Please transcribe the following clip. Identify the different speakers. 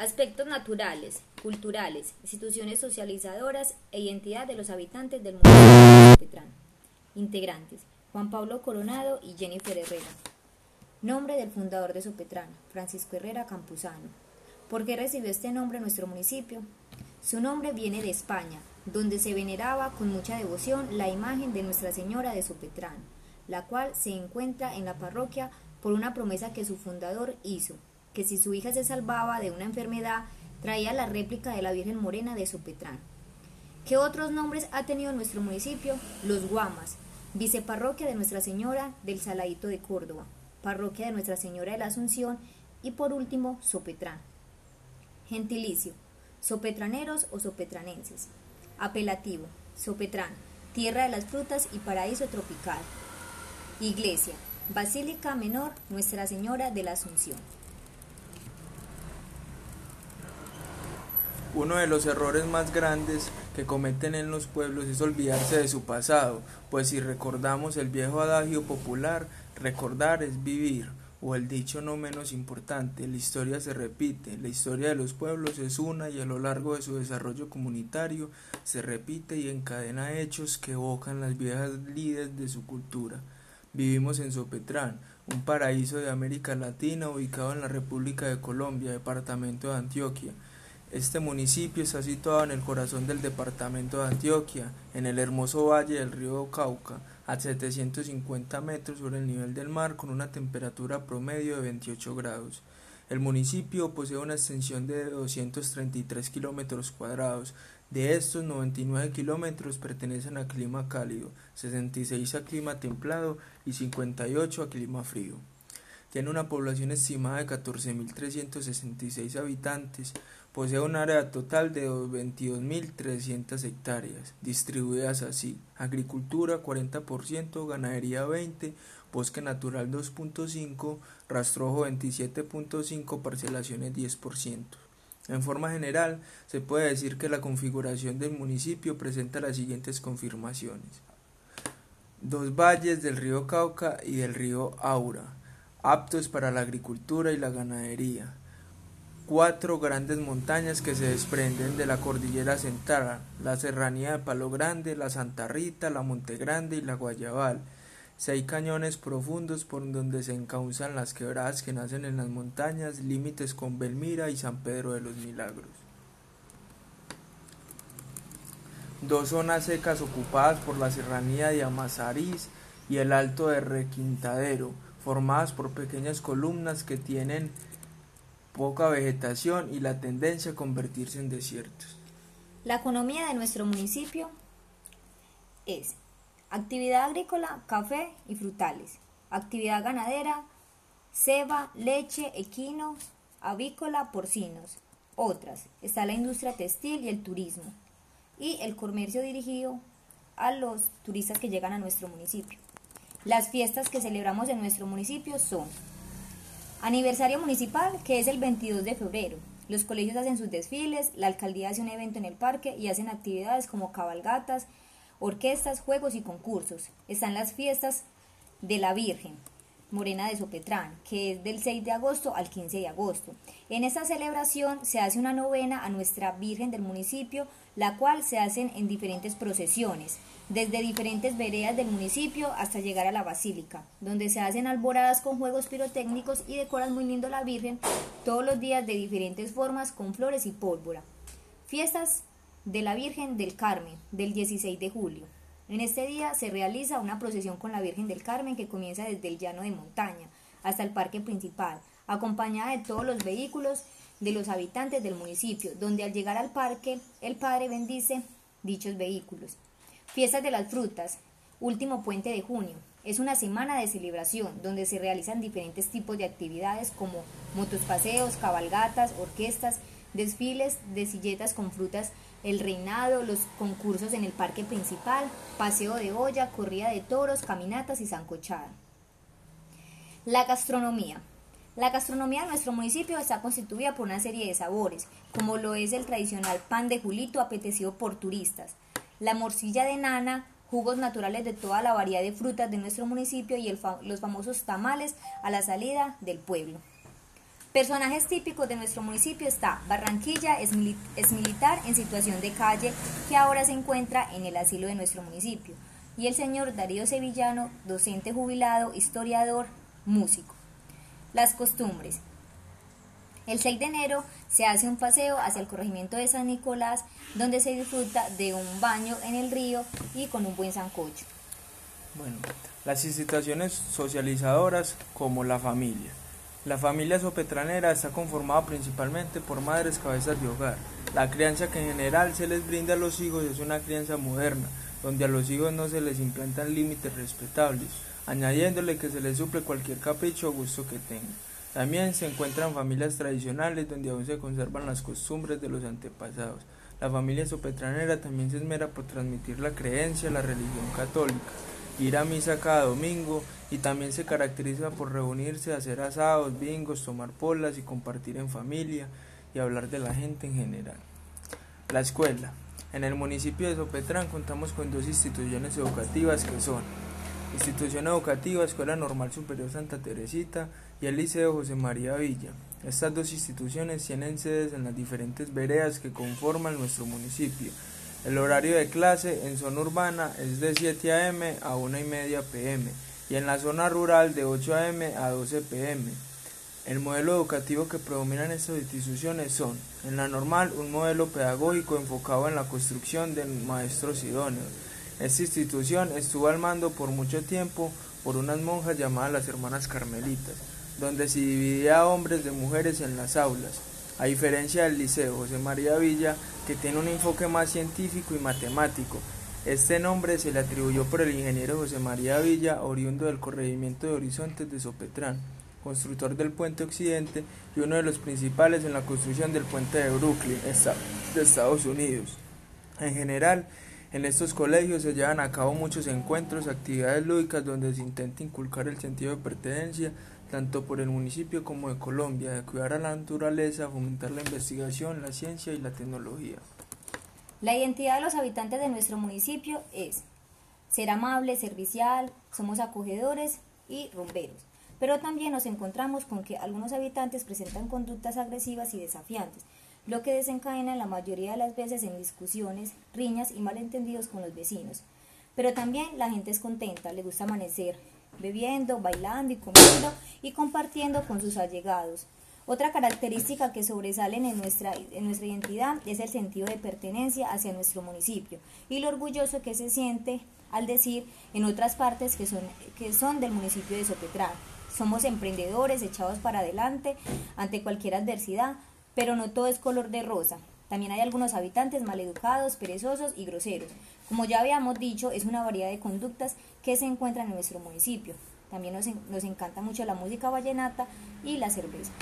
Speaker 1: Aspectos naturales, culturales, instituciones socializadoras e identidad de los habitantes del municipio de. Integrantes, Juan Pablo Coronado y Jennifer Herrera. Nombre del fundador de Sopetrán, Francisco Herrera Campuzano. ¿Por qué recibió este nombre nuestro municipio? Su nombre viene de España, donde se veneraba con mucha devoción la imagen de Nuestra Señora de Sopetrán, la cual se encuentra en la parroquia por una promesa que su fundador hizo, que si su hija se salvaba de una enfermedad, traía la réplica de la Virgen Morena de Sopetrán. ¿Qué otros nombres ha tenido nuestro municipio? Los Guamas, viceparroquia de Nuestra Señora del Saladito de Córdoba, parroquia de Nuestra Señora de la Asunción y por último Sopetrán. Gentilicio, sopetraneros o sopetranenses. Apelativo, Sopetrán, tierra de las frutas y paraíso tropical. Iglesia, Basílica Menor Nuestra Señora de la Asunción.
Speaker 2: Uno de los errores más grandes que cometen en los pueblos es olvidarse de su pasado, pues si recordamos el viejo adagio popular, recordar es vivir, o el dicho no menos importante, la historia se repite, la historia de los pueblos es una y a lo largo de su desarrollo comunitario se repite y encadena hechos que evocan las viejas lides de su cultura. Vivimos en Sopetrán, un paraíso de América Latina ubicado en la República de Colombia, departamento de Antioquia, este municipio está situado en el corazón del departamento de Antioquia, en el hermoso valle del río Cauca, a 750 metros sobre el nivel del mar con una temperatura promedio de 28 grados. El municipio posee una extensión de 233 kilómetros cuadrados. De estos, 99 kilómetros pertenecen a clima cálido, 66 a clima templado y 58 a clima frío. Tiene una población estimada de 14.366 habitantes, Posee un área total de 22.300 hectáreas, distribuidas así: agricultura 40%, ganadería 20%, bosque natural 2.5%, rastrojo 27.5%, parcelaciones 10%. En forma general, se puede decir que la configuración del municipio presenta las siguientes confirmaciones. Dos valles del río Cauca y del río Aura, aptos para la agricultura y la ganadería cuatro grandes montañas que se desprenden de la cordillera central, la serranía de Palo Grande, la Santa Rita, la Monte Grande y la Guayabal. Seis cañones profundos por donde se encauzan las quebradas que nacen en las montañas, límites con Belmira y San Pedro de los Milagros. Dos zonas secas ocupadas por la serranía de Amazariz y el Alto de Requintadero, formadas por pequeñas columnas que tienen poca vegetación y la tendencia a convertirse en desiertos.
Speaker 1: La economía de nuestro municipio es actividad agrícola, café y frutales, actividad ganadera, ceba, leche, equino, avícola, porcinos. Otras, está la industria textil y el turismo, y el comercio dirigido a los turistas que llegan a nuestro municipio. Las fiestas que celebramos en nuestro municipio son Aniversario municipal, que es el 22 de febrero. Los colegios hacen sus desfiles, la alcaldía hace un evento en el parque y hacen actividades como cabalgatas, orquestas, juegos y concursos. Están las fiestas de la Virgen, Morena de Sopetrán, que es del 6 de agosto al 15 de agosto. En esta celebración se hace una novena a nuestra Virgen del municipio, la cual se hacen en diferentes procesiones desde diferentes veredas del municipio hasta llegar a la basílica, donde se hacen alboradas con juegos pirotécnicos y decoran muy lindo la Virgen todos los días de diferentes formas con flores y pólvora. Fiestas de la Virgen del Carmen del 16 de julio. En este día se realiza una procesión con la Virgen del Carmen que comienza desde el llano de montaña hasta el parque principal, acompañada de todos los vehículos de los habitantes del municipio, donde al llegar al parque el Padre bendice dichos vehículos. Fiestas de las frutas, último puente de junio. Es una semana de celebración donde se realizan diferentes tipos de actividades como motospaseos, cabalgatas, orquestas, desfiles de silletas con frutas, el reinado, los concursos en el parque principal, paseo de olla, corrida de toros, caminatas y zancochada. La gastronomía. La gastronomía de nuestro municipio está constituida por una serie de sabores, como lo es el tradicional pan de julito apetecido por turistas, la morcilla de nana, jugos naturales de toda la variedad de frutas de nuestro municipio y los famosos tamales a la salida del pueblo. Personajes típicos de nuestro municipio está Barranquilla, es, militar en situación de calle que ahora se encuentra en el asilo de nuestro municipio. Y el señor Darío Sevillano, docente jubilado, historiador, músico. Las costumbres. El 6 de enero se hace un paseo hacia el corregimiento de San Nicolás, donde se disfruta de un baño en el río y con un buen sancocho.
Speaker 2: Bueno, las instituciones socializadoras como la familia. La familia sopetranera está conformada principalmente por madres cabezas de hogar. La crianza que en general se les brinda a los hijos es una crianza moderna, donde a los hijos no se les implantan límites respetables, añadiéndole que se les suple cualquier capricho o gusto que tengan. También se encuentran familias tradicionales donde aún se conservan las costumbres de los antepasados. La familia sopetranera también se esmera por transmitir la creencia, la religión católica ir a misa cada domingo y también se caracteriza por reunirse, hacer asados, bingos, tomar polas y compartir en familia y hablar de la gente en general. La escuela. En el municipio de Sopetrán contamos con dos instituciones educativas que son Institución Educativa Escuela Normal Superior Santa Teresita y el Liceo José María Villa. Estas dos instituciones tienen sedes en las diferentes veredas que conforman nuestro municipio el horario de clase en zona urbana es de 7 a.m. a 1 y media p.m. y en la zona rural de 8 a.m. a 12 p.m. El modelo educativo que predomina en estas instituciones son, en la normal, un modelo pedagógico enfocado en la construcción de maestros idóneos. Esta institución estuvo al mando por mucho tiempo por unas monjas llamadas las hermanas carmelitas, donde se dividía a hombres de mujeres en las aulas. A diferencia del Liceo José María Villa, que tiene un enfoque más científico y matemático, este nombre se le atribuyó por el ingeniero José María Villa, oriundo del corregimiento de Horizontes de Sopetrán, constructor del puente Occidente y uno de los principales en la construcción del puente de Brooklyn, de Estados Unidos. En general, en estos colegios se llevan a cabo muchos encuentros, actividades lúdicas donde se intenta inculcar el sentido de pertenencia tanto por el municipio como de Colombia, de cuidar a la naturaleza, fomentar la investigación, la ciencia y la tecnología.
Speaker 1: La identidad de los habitantes de nuestro municipio es ser amable, servicial, somos acogedores y rumberos. Pero también nos encontramos con que algunos habitantes presentan conductas agresivas y desafiantes, lo que desencadena la mayoría de las veces en discusiones, riñas y malentendidos con los vecinos. Pero también la gente es contenta, le gusta amanecer, bebiendo, bailando y comiendo y compartiendo con sus allegados. Otra característica que sobresalen en nuestra, en nuestra identidad es el sentido de pertenencia hacia nuestro municipio y lo orgulloso que se siente al decir en otras partes que son, que son del municipio de Sopetrán. Somos emprendedores echados para adelante ante cualquier adversidad, pero no todo es color de rosa. También hay algunos habitantes maleducados, perezosos y groseros. Como ya habíamos dicho, es una variedad de conductas que se encuentran en nuestro municipio. También nos, nos encanta mucho la música vallenata y la cerveza.